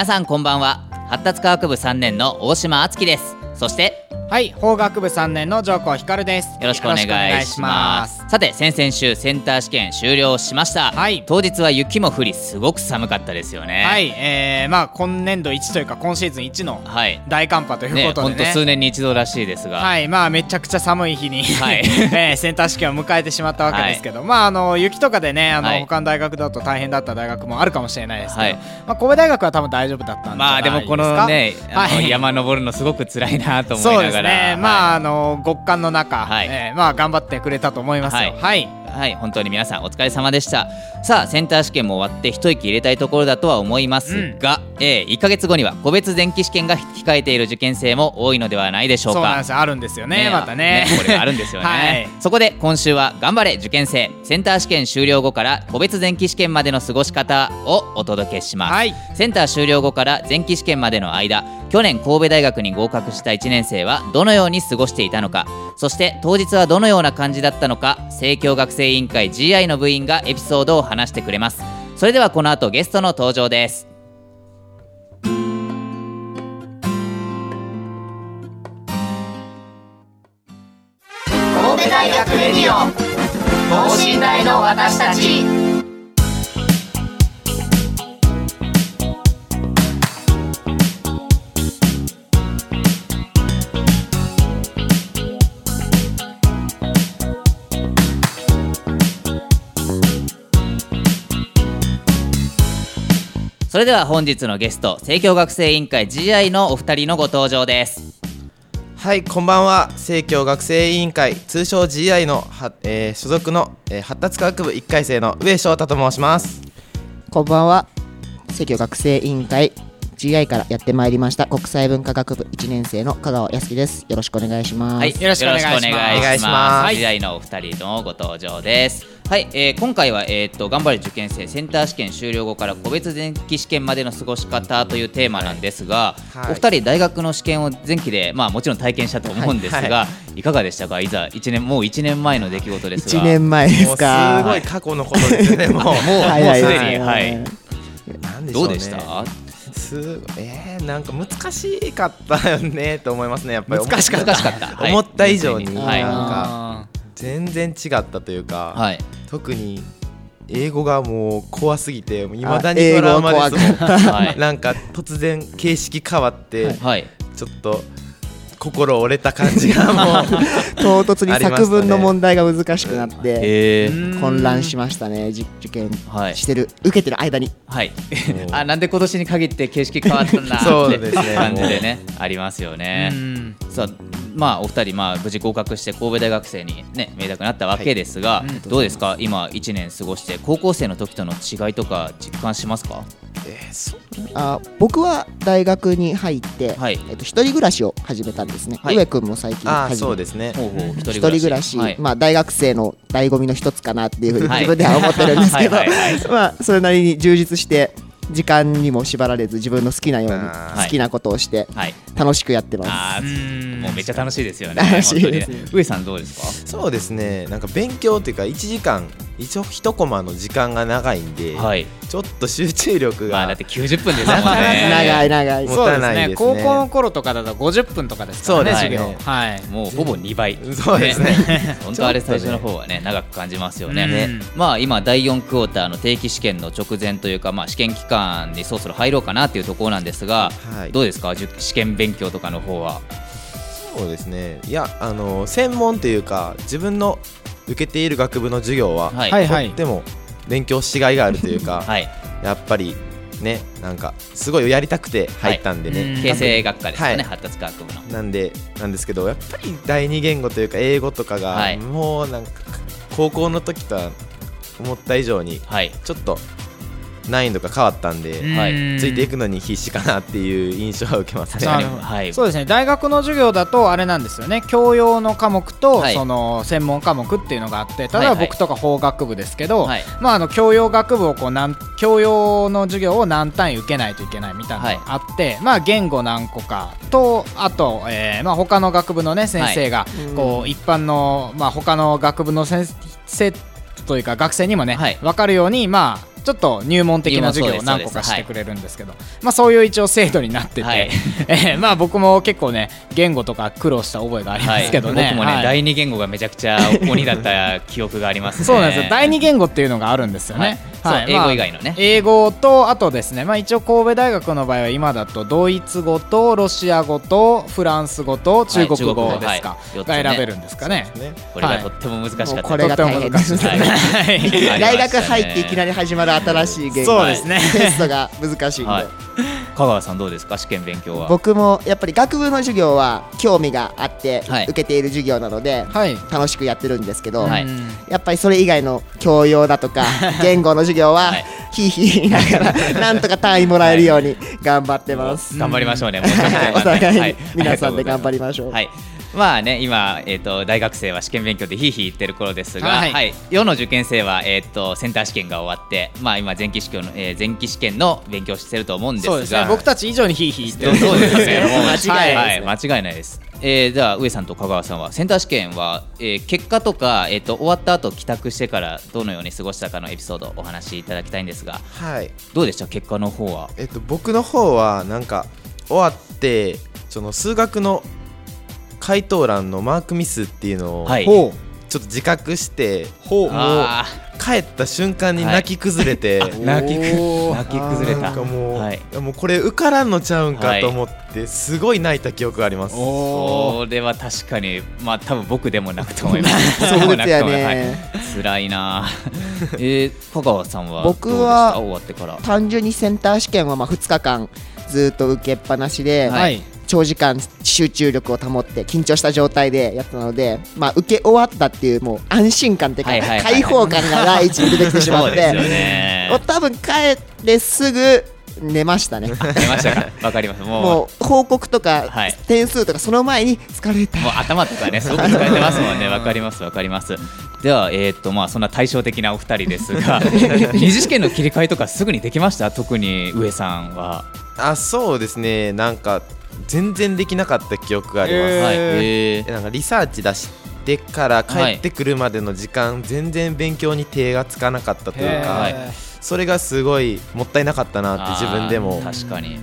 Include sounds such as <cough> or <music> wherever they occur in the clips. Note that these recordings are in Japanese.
皆さんこんばんは。発達科学部3年の大島敦樹です。そしてはい法学部3年の上皇光です。よろしくお願いしますさて先々週センター試験終了しました、はい。当日は雪も降りすごく寒かったですよね。はい、えー、まあ今年度1というか今シーズン1のはい。大寒波というねことでね。本当数年に一度らしいですが、はい。まあめちゃくちゃ寒い日に、<laughs> はい。え <laughs> ーセンター試験を迎えてしまったわけですけど、まああの雪とかでねあの、はい。他の大学だと大変だった大学もあるかもしれないですけど、はい。まあ神戸大学は多分大丈夫だったんまあないでもこのねはい。山登るのすごく辛いなと思いそうですながらね、まああの極寒の中、はい。えーまあ頑張ってくれたと思いますよ。はい、はい、本当に皆さんお疲れ様でした。さあ、センター試験も終わって一息入れたいところだとは思いますが、えー1ヶ月後には個別前期試験が控えている受験生も多いのではないでしょうか。そうなんですよ。あるんですよねまたね。これがあるんですよね、<laughs> はい。そこで今週は頑張れ受験生。センター試験終了後から個別前期試験までの過ごし方をお届けします、はい。センター終了後から前期試験までの間去年神戸大学に合格した1年生はどのように過ごしていたのか。そして当日はどのような感じだったのか。生協学生委員会 GI の部員がエピソードを話してくれます。それではこの後ゲストの登場です。神戸大学レディオ等身大の私たち。それでは本日のゲスト生協学生委員会 GI のお二人のご登場ですはい、こんばんは。生協学生委員会通称 GI のは、えー所属の、えー発達科学部1回生の上翔太と申します。こんばんは。生協学生委員会 GI からやってまいりました。国際文化学部1年生の香川康樹です。よろしくお願いします。はい、よろしくお願いします。よろくおお願いします。時代のお二人のご登場です。はい、えー今回は、えー、と頑張れ受験生センター試験終了後から個別前期試験までの過ごし方というテーマなんですが、はい。お二人大学の試験を前期で、まあ、もちろん体験したと思うんですが、はいかがでしたか？いざ一年もう1年前の出来事ですが。1年前ですか。すごい過去のことですよね。もう。<laughs> もうすでに、はいどうでした？すえー、なんか難しかったよねと思いますね。やっぱり。難しかった。思った。以上にはいなんかあ全然違ったというか、はい。特に英語がもう怖すぎていまだに英語トラウマですもん。<laughs> はい。なんか突然形式変わって、はい。ちょっと心折れた感じがもう <laughs> 唐突に作文の問題が難しくなって混乱しましたね。じ受験はい。してる、受けてる間に。はい、<laughs> あなんで今年に限って形式変わったんだそうってですね。感じでねありますよね。うん。さあまあお二人まあ無事合格して神戸大学生にね明確になったわけですが、うんどうですか？今1年過ごして高校生の時との違いとか実感しますか？あ僕は大学に入って、はい。えっと、一人暮らしを始めたんですね。はい。上君も最近始めそうですね。一一人暮らし、はい。まあ、大学生の醍醐味の一つかなっていうふうにはい。自分では思ってるんですけど。<laughs> まあそれなりに充実して時間にも縛られず自分の好きなように好きなことをしてはい。楽しくやってます。あうーん。もうめっちゃ楽しいですよね。楽しいです。ね上さんどうですか？そうですね。なんか勉強っていうか1時間一応一コマの時間が長いんで、はい。ちょっと集中力が、まあだって90分ですもんね。<laughs> 長い長い。もそうですね。持たないですね。高校の頃とかだと50分とかですからねそうですね。授業。はい。もうほぼ2倍。<laughs> そうですね。本当あれ最初の方はね長く感じますよね、うん。まあ今第4クォーターの定期試験の直前というかまあ試験期間にそろそろ入ろうかなっていうところなんですが、はい。どうですか？受試験勉強とかの方は。そうですね。いやあの専門というか自分の受けている学部の授業は、はい。はいはい。とっても勉強しがいがあるというか、<laughs> はい。やっぱりねなんかすごいやりたくて入ったんでね、うん。形成学科ですよね、はい。発達科学部の。なんでなんですけどやっぱり第二言語というか英語とかが、はい。もうなんか高校の時とは思った以上にはい。ちょっと難易度が変わったんで、はい。ついていくのに必死かなっていう印象は受けますね。はい。そうですね。大学の授業だとあれなんですよね。教養の科目と、はい。その専門科目っていうのがあって例えばはい。はい僕とか法学部ですけど、はい。まあ、あの教養学部をこうなん教養の授業を何単位受けないといけないみたいなのがあって、まあ、言語何個かとあと、えーまあ、他の学部の、ね、先生が、こう一般の、まあ、他の学部の先生というか学生にもね、はい。分かるように、まあ、ちょっと入門的な授業を何個かしてくれるんですけどまあ、そういう一応制度になってて、はい。<laughs> えーまあ、僕も結構ね言語とか苦労した覚えがありますけどね。はい、僕もね、はい。第二言語がめちゃくちゃ鬼だった記憶がありますね。<laughs> そうなんですよ。第二言語っていうのがあるんですよね。はい英語以外のね。英語とあとですね、まあ、一応神戸大学の場合は今だとドイツ語とロシア語とフランス語と中国語はいですか、はいねが選べるんですかね。ね。これがとっても難しかった、もうこれが大変ですとっても難しい。ですねはい。大学入っていきなり始まる新しい言語。そうですね。テストが難しいんで、はい香川さんどうですか？試験勉強は。僕もやっぱり学部の授業は興味があってはい。受けている授業なのではい。楽しくやってるんですけど、はい。うんやっぱりそれ以外の教養だとか <laughs> 言語の授業ははい。ひいひい言いながら <laughs> なんとか単位もらえるように頑張ってます。頑張りましょうね。もうちょっとで。お互い皆さんで頑張りましょう。はいまあね今、えー、と大学生は試験勉強でひいひい言ってる頃ですが、ははいい世の受験生は、えー、とセンター試験が終わって、まあ、今前期試験の、えー前期試験の勉強をしてると思うんですがそうですね。僕たち以上にヒーヒー言ってる。そうですね。<laughs> 間違いないですねはい、間違いないです。えー、では上さんと香川さんはセンター試験は、えー結果とか、えー、と終わった後帰宅してからどのように過ごしたかのエピソードをお話しいただきたいんですがはいどうでした？結果の方はえっと、僕の方はなんか終わってその数学の回答欄のマークミスっていうのをはい。ほちょっと自覚して、ほう。あ帰った瞬間に泣き崩れて、ー。泣 <laughs> き泣き崩れた。なんかもう,、はい。もうこれ受からんのちゃうんはいかと思ってすごい泣いた記憶があります、おー。それは確かにまあ多分僕でも泣くと思います。<laughs> そうですよ僕でも泣くと思いますはい。ね。辛いな。<laughs> えー、香川さんは僕は終わってから。単純にセンター試験はまあ2日間ずっと受けっぱなしで、はい。長時間集中力を保って緊張した状態でやったので、まあ、受け終わったっていうもう安心感っていうか、はいはいはい。開放感が第一に出てきてしまっそうですよて、ね多分帰ってすぐ寝ましたね。出ましたか？わかります。もう。もう報告とか、はい。点数とかその前に疲れた。もう頭とかね、すごく疲れてますもんね、<laughs> わかります、わかります。では、えーっと、まあ、そんな対照的なお二人ですが、<laughs> 二次試験の切り替えとかすぐにできました？特に上さんは。あそうですね。なんか全然できなかった記憶があります、えー。なんかリサーチ出してから帰ってくるまでの時間、全然勉強に手がつかなかったというか、はいそれがすごいもったいなかったなって自分でも。確かに。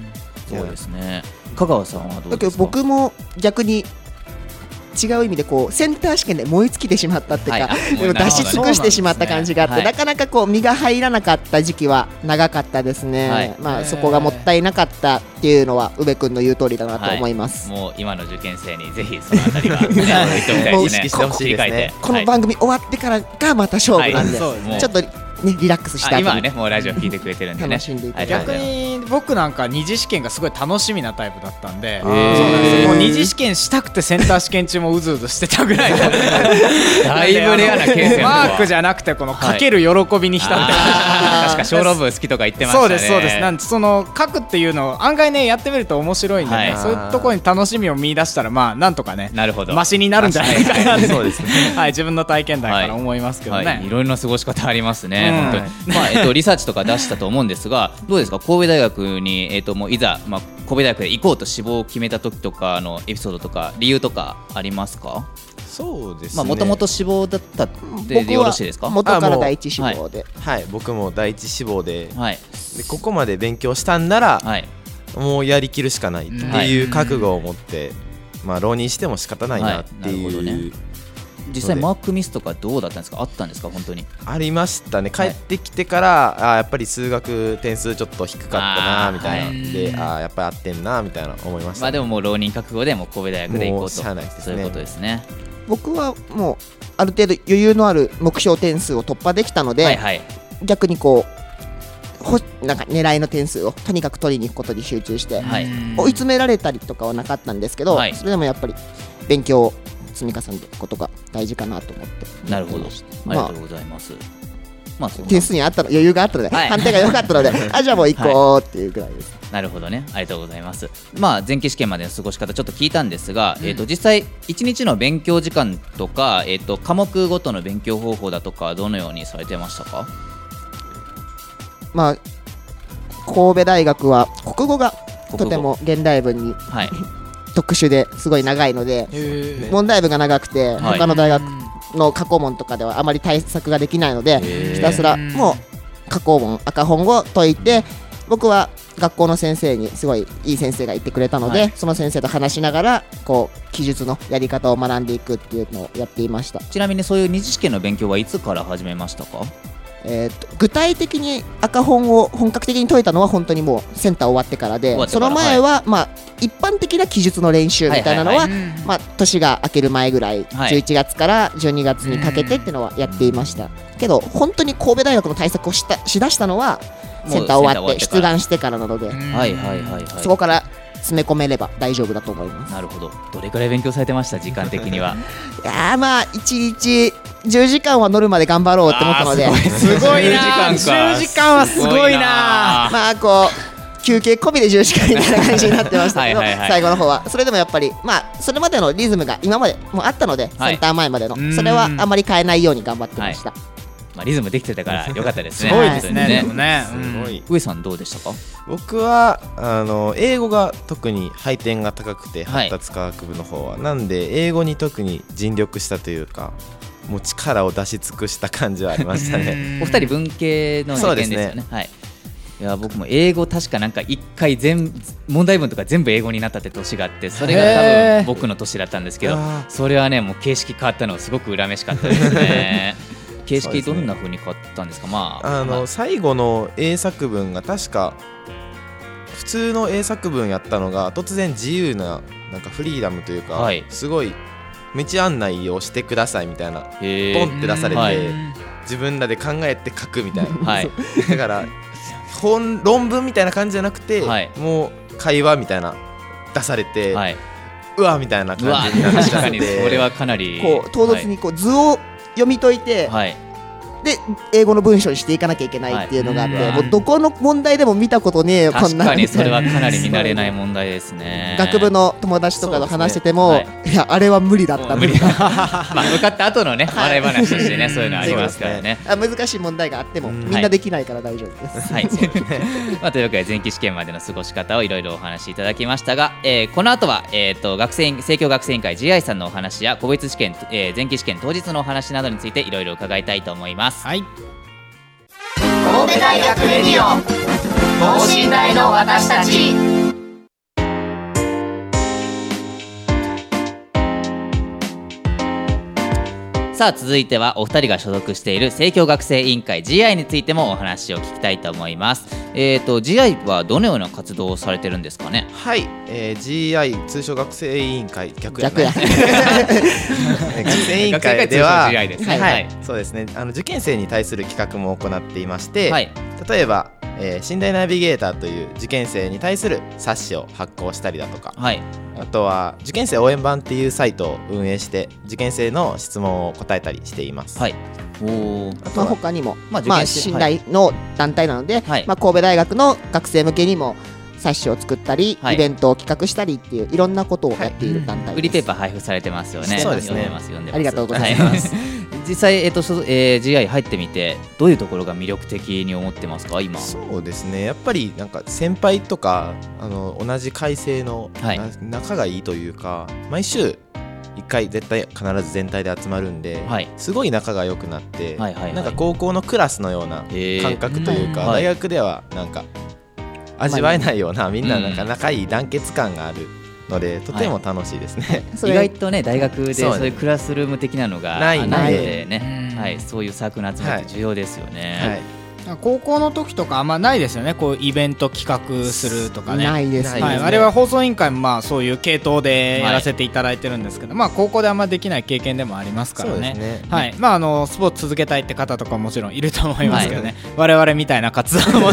そうですね。香川さんはどうだけどですか僕も逆に違う意味でこうセンター試験で燃え尽きてしまったっていうか、はい。出し尽くしてしまった感じがあって、なんなかなかこう身が入らなかった時期は長かったですね、はい。まあ、そこがもったいなかったっていうのは宇部君の言う通りだなと思います、もう今の受験生にぜひそのあたりは、ね。<laughs> 意識してほしいですね。この番組終わってからがまた勝負なんで、ちょっとねリラックスした後にあ今はね、もうラジオ聞いてくれてるんでね。楽しんでいただいてありがとう逆ございますに僕なんか二次試験がすごい楽しみなタイプだったんで、ー。そうなんですよ。もう二次試験したくてセンター試験中もうずうずしてたぐらいだだいぶレアなケースやマークじゃなくてこのかける喜びに浸ってましたあー。確か小論文好きとか言ってましたね。そうですそうです。なんでその書くっていうのを案外ねやってみると面白いんで、ねはい。そういうところに楽しみを見出したらまあなんとかねなるほど。マシになるんじゃないかなって。そうですね。はい自分の体験談から思いますけどね、はい、い。ろいろな過ごし方ありますね、うん本当に。まあ、えっと、リサーチとか出したと思うんですが、どうですか、神戸大学に、えっと、もういざ、まあ、神戸大学で行こうと志望を決めた時とかのエピソードとか、理由とかありますか？そうですね。まあ、もともと志望だったで、よろしいですか？元から第一志望で、はい僕も第一志望で。はい、でここまで勉強したんなら、はい、もうやりきるしかないっていう覚悟を持って、まあ浪人しても仕方ないなってはい。なるほどいう、ね実際マークミスとかどうだったんですか、あったんですか、本当に。ありましたね。帰ってきてから、あーやっぱり数学点数ちょっと低かったなみたいな、はい。であーやっぱり合ってんなみたいな思いました、まあ、でも、もう浪人覚悟で、もう神戸大学で行こうと。もうしゃあないですね。そういうことですね。僕はもうある程度余裕のある目標点数を突破できたので、はい、はい。逆にこうほなんか狙いの点数をとにかく取りに行くことに集中して、はい。追い詰められたりとかはなかったんですけど、はい。それでもやっぱり勉強を積み重ねていくことが大事かなと思って。なるほど。ありまあがとうございます。まあ点数にあったの余裕があったので、はい。判定が良かったので <laughs> あじゃあもう行こうっていうぐらいです、なるほどね。ありがとうございます。まあ前期試験までの過ごし方ちょっと聞いたんですが、えっ、と実際一日の勉強時間とかえっ、と科目ごとの勉強方法だとかどのようにされてましたか？まあ神戸大学は国語がとても現代文にはい <laughs> 特殊ですごい長いのでへ問題文が長くてはい。他の大学の過去問とかではあまり対策ができないのでー。ひたすらもう過去問赤本を解いて僕は学校の先生にすごいいい先生がいてくれたので、はい。その先生と話しながらこう記述のやり方を学んでいくっていうのをやっていました、ちなみにそういう二次試験の勉強はいつから始めましたか？えーと具体的に赤本を本格的に解いたのは本当にもうセンター終わってからでその前は、まあ一般的な記述の練習みたいなのは、年が明ける前ぐらい、はい11月から12月にかけてっていうのはやっていました。けど本当に神戸大学の対策をしたしだしたのはセンター終わって出願してからなので、はいはいはいはいそこから詰め込めれば大丈夫だと思います。なるほど。どれくらい勉強されてました？時間的には。<laughs> いやーまあ1日10時間は乗るまで頑張ろうって思ったので。すごい。な。10時間か。10時間はすごいな。まあこう休憩込みで10時間みたいな感じになってましたけど <laughs> はいはいはい。最後の方は。それでもやっぱりまあそれまでのリズムが今までもあったので、はい。センター前までの。うん。それはあまり変えないように頑張ってました、まあ、リズムできてたから <laughs> よかったですすねごいですね。ね。すごい。上さんどうでしたか？僕はあの英語が特に配点が高くてはい。発達科学部の方は、なんで英語に特に尽力したというかもう力を出し尽くした感じはありましたね。<laughs> お二人文系の受験ですよね。はい。いや僕も英語確かなんか一回全問題文とか全部英語になったって年があってそれが多分僕の年だったんですけどあそれはねもう形式変わったのがすごく恨めしかったですね <laughs> 形式どんな風に変わったんですか？まああの、ま最後の英作文が確か普通の英作文やったのが突然自由ななんかフリーダムというか、はい。すごい道案内をしてくださいみたいなポンって出されて、はい。自分らで考えて書くみたいな。<laughs> はい。<laughs> だから本論文みたいな感じじゃなくて、はい。もう会話みたいな出されて、はい。うわみたいな感じになっ確ちゃってかにそれはかなりこう唐突にこう図を読み解いて、はい、で英語の文章にしていかなきゃいけないっていうのがあって、はいもうどこの問題でも見たことねえよこんな。確かにそれはかなり見慣れない問題ですね。学部の友達とかと話してても、そうですい、やあれは無理だった無理だまあ向かった後のね笑い話としてねそういうのありますからね。あ難しい問題があっても、うん。みんなできないから大丈夫です、はい、<laughs> まあ、というわけで前期試験までの過ごし方をいろいろお話しいただきましたが、えーこの後は、えー、と学生員生協学生委員会 GI さんのお話や個別試験、えー前期試験当日のお話などについていろいろ伺いたいと思います。はい。神戸大学レディオ。等身大の私たちさあ続いてはお二人が所属している生協学生委員会 GI についてもお話を聞きたいと思います。えー、と GI はどのような活動をされてるんですかね？はい、えー GI 通称学生委員会逆や逆やね。<laughs> 学生委員会では学生会通称 GI ですね。はい、はい。そうですね。あの受験生に対する企画も行っていまして、はい。例えば、えー寝台ナビゲーターという受験生に対する冊子を発行したりだとか。はい。あとは受験生応援版っていうサイトを運営して受験生の質問を答えたりしています、はい。おー。まあ、他にも、まあ受まあ、信頼の団体なので、はい。まあ、神戸大学の学生向けにも冊子を作ったり、はい。イベントを企画したりっていういろんなことをやっている団体です、フリーペーパー配布されてますよね。そうですね。ありがとうございます。はい実際、えっと所えー GI 入ってみてどういうところが魅力的に思ってますか？今。そうですね。やっぱりなんか先輩とかあの同じ改正の、はい。な仲がいいというか毎週1回絶対必ず全体で集まるんで、はい。すごい仲が良くなって、はいはいはい。なんか高校のクラスのような感覚というか、大学ではなんか味わえないようなみんななんか仲いい団結感があるので、とても楽しいですね。<laughs> それ意外とね大学でそういうクラスルーム的なのがないので。ね、うん。はい、そういうサークルの集まりって重要ですよね。はい高校の時とかあんまないですよね。こうイベント企画するとかね。ないですね。はい、あれは放送委員会もまあそういう系統でやらせていただいてるんですけど、まあ高校であんまできない経験でもありますからね。そうですね。はい。まああのスポーツ続けたいって方とかももちろんいると思いますけどね、我々みたいな活動も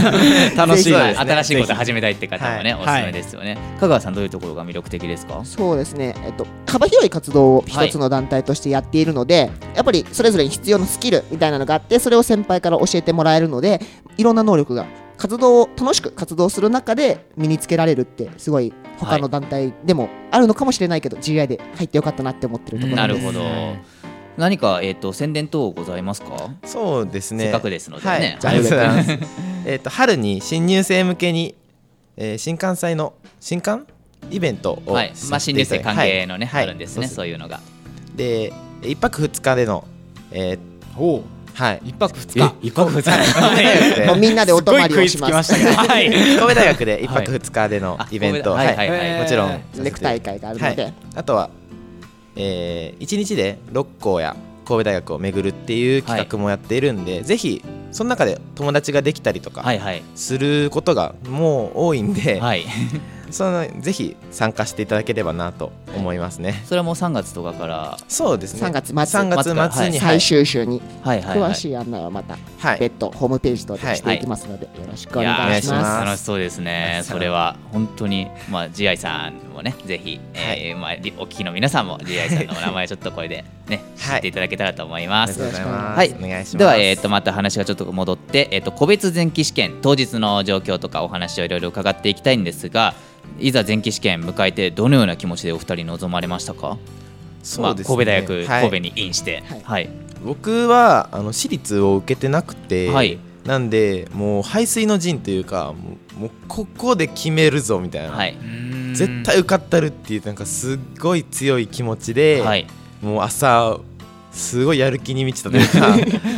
楽しいね。新しいこと始めたいって方もね、はおすすめですよね、香川さんどういうところが魅力的ですか？そうですね、えっと、幅広い活動を一つの団体としてやっているので、やっぱりそれぞれに必要なスキルみたいなのがあってそれを先輩から教えてもらえるのでいろんな能力が活動を楽しく活動する中で身につけられるってすごい他の団体でもあるのかもしれないけど、GI で入ってよかったなって思ってるところです。なるほど。何か、えー、と宣伝等ございますか、そうですね。せっかくですのではい。ね、ありがとうございます。えっと春に新入生向けに、えー新幹祭の新刊イベントをはい。まあ、新入生関係のね、はい。あるんですね、そうそういうのが。で一泊二日でのえーおうはい。一泊二日。一泊二日？は <laughs> いもうみんなでお泊まりをします。はい。神戸大学で一泊二日でのイベント、はい。はいはいはい。もちろん。ネクタイ会があるので、はい、あとは、えー、1日で6校や神戸大学を巡るっていう企画もやっているんで、ぜひその中で友達ができたりとかはいはい。することがもう多いんで、はい、そのぜひ参加していただければなと思いますね。それはもう3月とかから、そうですね。3月末。3月末に、最終週にはいはいはい、詳しい案内はまたはい、別途ホームページ等でしていきますので、よろしくお願いしま。ますす楽しそうですね、それは本当に、まあ、ジアイさんもね、ぜひ、えーまあ、りお聞きの皆さんも、ジアイさんのお名前、ちょっとこれでね、知はい。っていただけたらと思います。はい。お願いします。では、えー、とまた話がちょっと戻って、えー、と個別前期試験当日の状況とかお話をいろいろ伺っていきたいんですがいざ前期試験迎えてどのような気持ちでお二人臨まれましたか、そうですね。まあ、神戸大学、はい。神戸にインして、はい。はい。僕はあの私立を受けてなくて、はい。なんでもう排水の陣というかもうもうここで決めるぞみたいな、はい。絶対受かったるっていうなんかすっごい強い気持ちで、はいもう朝すごいやる気に満ちたというか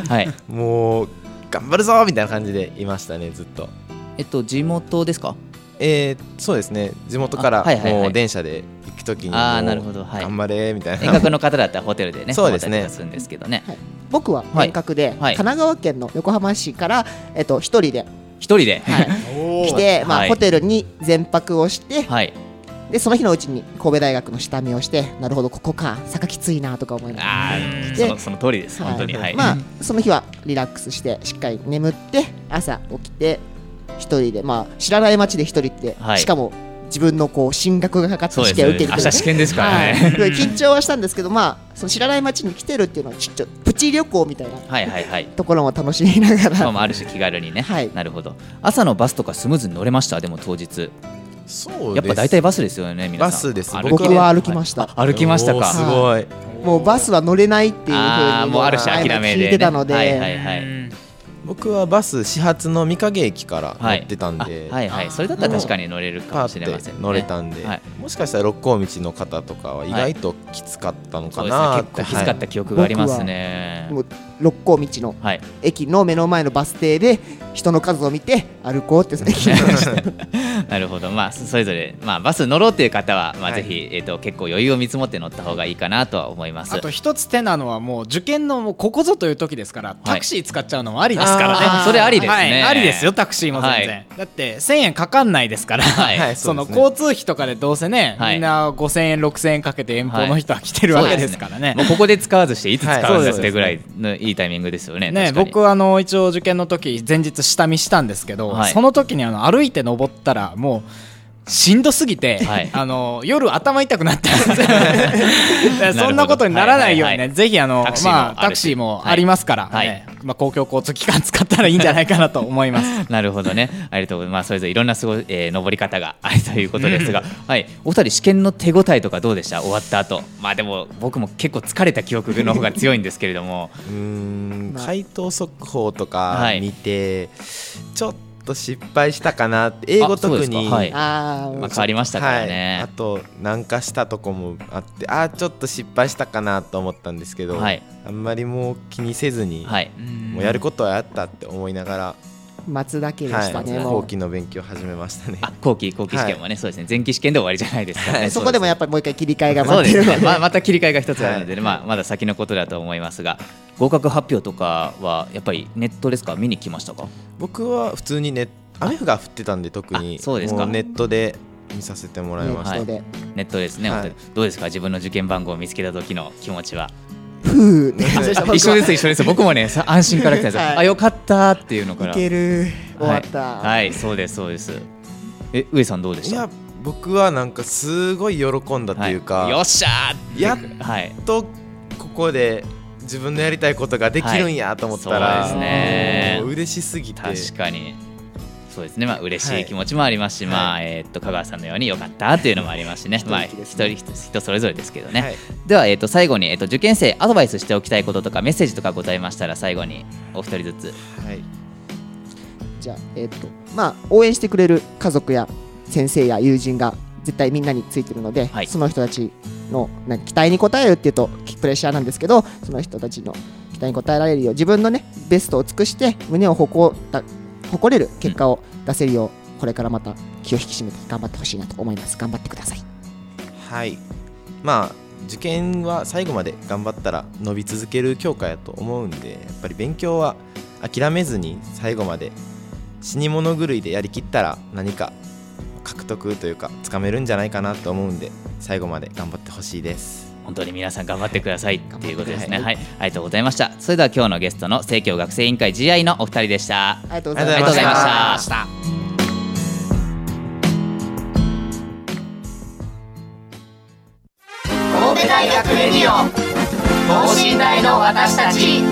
<laughs> はい。もう頑張るぞみたいな感じでいましたねずっと。えっと地元ですか？えー、そうですね。地元からもう電車で行くときにあーなるほど。はい。頑張れみたい遠な隔の方だったらホテルでね <laughs> そうですね。するんですけどね。僕は遠隔で、はい。神奈川県の横浜市から、えっと、一人で、一人で？はい、<laughs> 来て、まあはい。ホテルに全泊をして、はいでその日のうちに神戸大学の下見をしてなるほどここか坂きついなとか思いながら。そのその通りです。本当にはい、まあその日はリラックスしてしっかり眠って朝起きて一人でまあ知らない街で一人って、はい。しかも自分のこう進学がかかった試験を受ける。ね明日試験ですからね、はい、<laughs> で緊張はしたんですけどまあその知らない街に来てるっていうのはちょっとプチ旅行みたいなはいはいはい。ところも楽しみながら、まあ、ある種気軽にね、はい。なるほど。朝のバスとかスムーズに乗れました？でも当日そうやっぱ大体バスですよね皆さん。バスです。僕は歩きました、あ歩きましたか。すごい。もうバスは乗れないっていうふうにもうある種諦めで、ね、聞いてたので、はいはいはい僕はバス始発の御影駅から乗ってたんあで、はいはい。それだったら確かに乗れるかもしれませんね。て乗れたんで、はい。もしかしたら六甲道の方とかは意外ときつかったのそうですね。かな結構きつかった記憶がありますね。もう六甲道のはい。駅の目の前のバス停で人の数を見て歩こうって決めましたなるほど。まあそれぞれまあバス乗ろうっていう方はまあはい。ぜひえっと結構余裕を見積もって乗った方がいいかなとは思います。あと一つ手なのはもう受験のもうここぞという時ですから、タクシー使っちゃうのもありですからね。それありですね。はい、ありですよタクシーも全然、はい。だって1000円かかんないですから、はい。はい <laughs> その交通費とかでどうせね、はい。みんな5000円6000円かけて遠方の人は来てるわけですからね,、もうここで使わずしていつ使はいわずしてぐらいのいいタイミングですよね。ね、僕はあの一応受験の時前日下見したんですけど、はい。その時にあの歩いて登ったらもうしんどすぎて、はい。あの夜頭痛くなって <laughs> るんそんなことにならないようにね、はいはいはいぜひあのタクシーもまあ、タクシーもありますから、はい。ね。まあ、公共交通機関使ったらいいんじゃないかなと思います。<laughs> なるほどね。ありがとうございます。まあ、それぞれいろんなすごい、えー、登り方が <laughs> あるということですが、はい、お二人試験の手応えとかどうでした？終わった後。まあでも僕も結構疲れた記憶の方が強いんですけれども、うーん。まあ。回答速報とはいか見て、ちょっと失敗したかなって英語特にですか。はい。あーまあ変わりましたからはい、ねあ。と南下したとこもあってあーちょっと失敗したかなと思ったんですけど、はい。あんまりもう気にせずに、はい。もうやることはやったって思いながら待つだけでしたね、はい、後期の勉強始めましたね。あ後期後期試験もね、そうですね。前期試験で終わりじゃないですからね、そこでもやっぱりもう一回切り替えがそう待ってるので。ね。ままた切り替えが一つあるのでね、まあ、まだ先のことだと思いますが。合格発表とかはやっぱりネットですか？見に来ましたか？僕は普通にね雨が降ってたんで特に。あそうですか。もネットで見させてもらいました、ネットで。ネットですね、はい。どうですか？自分の受験番号を見つけた時の気持ちはふ <laughs> う一緒です一緒です。僕もねさ安心から来たんですよ、はい。あよかったっていうのから。いける。終わった、はい、はいそうですそうです。え上さんどうでした？いや僕はなんかすごい喜んだというか、はい。よっしゃーやっはい。とここで自分のやりたいことができるんやと思ったら、はい。そうですね。嬉しすぎて。確かにそうですね。まあ嬉しはい。い気持ちもありますし、はい。まあえーっと香川さんのようによかったっていうのもあります。しねまあ一人一人それぞれですけどね、はい。では、えーっと最後に、えーっと受験生アドバイスしておきたいこととかメッセージとかございましたら最後にお二人ずつ。はい。じゃあえっ、とまあ応援してくれる家族や先生や友人が絶対みんなについてるので、はい。その人たちの期待に応えるっていうとプレッシャーなんですけどその人たちの期待に応えられるよう自分のねベストを尽くして胸を誇った誇れる結果を出せるよう、これからまた気を引き締めて頑張ってほしいなと思います。頑張ってください。はい。まあ受験は最後まで頑張ったら伸び続ける教科やと思うんでやっぱり勉強は諦めずに最後まで死に物狂いでやりきったら何か獲得というかつかめるんじゃないかなと思うんで最後まで頑張ってほしいです。本当に皆さん頑張ってくださいってい。うことですね。ははい。い、ありがとうございました。それでは今日のゲストの生協学生委員会 GI のお二人でした。ありがとうございありがとうございました。神戸大学レディオ。等身大の私たち。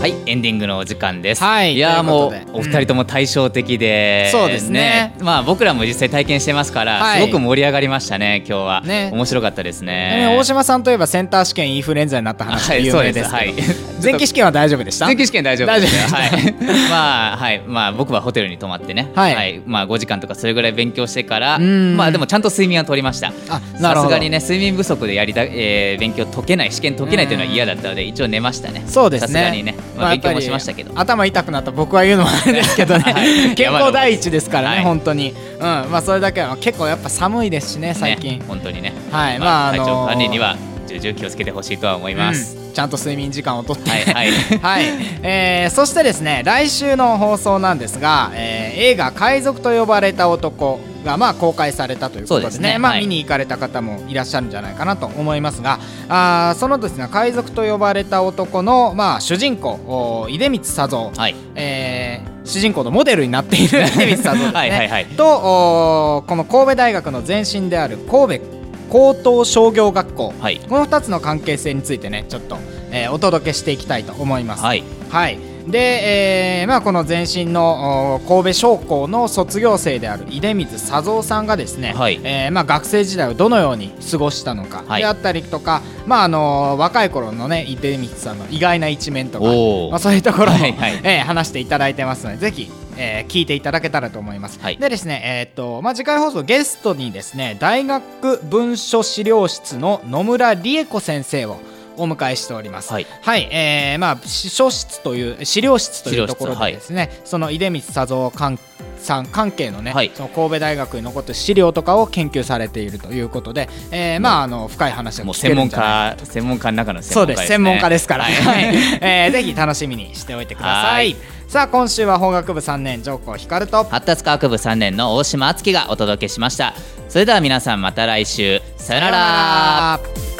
はいエンディングのお時間です。はい。やーもうお二人とも対照的で、そうですね。まあ僕らも実際体験してますから、はい。すごく盛り上がりましたね今日は、ね。面白かったですね。ね大島さんといえばセンター試験インフルエンザになった話有名ですけ前期試験は大丈夫でした？前期試験大丈夫です。<laughs> はい。まあはい。まあ僕はホテルに泊まってね。はい。まあ5時間とかそれぐらい勉強してからん。まあでもちゃんと睡眠は取りました。あさすがにね睡眠不足でやりた、えー勉強解けない試験解けないというのは嫌だったので一応寝ましたね。そうですね。さすがにね、まあ、勉強もしましたけど、頭痛くなった僕は言うのもあれですけどね、<laughs> はい。<laughs> 健康第一ですからね、はい本当に、うんまあ、それだけは結構やっぱ寒いですしね最近、ね、本当にね、はいまあ、体調管理には重々気をつけてほしいとは思います、うんちゃんと睡眠時間をとって、はいはい。<laughs> はい。えーそしてですね来週の放送なんですが、えー映画「海賊と呼ばれた男」がまあ公開されたということでそうですね。まあ、ねはい。見に行かれた方もいらっしゃるんじゃないかなと思いますが。あーそのですね海賊と呼ばれた男の、まあ、主人公お出光佐三、はい。えー主人公のモデルになっている <laughs> 出光佐三ですね。はいはいこの神戸大学の前身である神戸高等商業学校。はい。この2つの関係性についてねちょっと、えーお届けしていきたいと思います。はい。はいで、えーまあ、この前身のお神戸商工の卒業生である出光佐三さんがですね、はい。えーまあ、学生時代をどのように過ごしたのかはい。であったりとか、まああの若い頃のね出光さんの意外な一面とか、まあ、そういうところも、はいはい。えー話していただいてますのでぜひ、えー聞いていただけたらと思います。はい。でですね、えーっとまあ、次回放送ゲストにですね大学文書資料室の野村理恵子先生をお迎えしております。はい。はい、えー、まあ資書室という資料室というところでですね、その出光佐三関さん関係のね、はい。その神戸大学に残ってる資料とかを研究されているということで、えー、まああの深い話が聞けもう専門るんじゃない家専門家の中の専そう門家です、ね、です専門家ですから、はい。はい。えーぜひ楽しみにしておいてくださはい。いさあ今週は法学部3年上皇光と。発達科学部3年の大島敦樹がお届けしました。それでは皆さんまた来週。さよなら。さようなら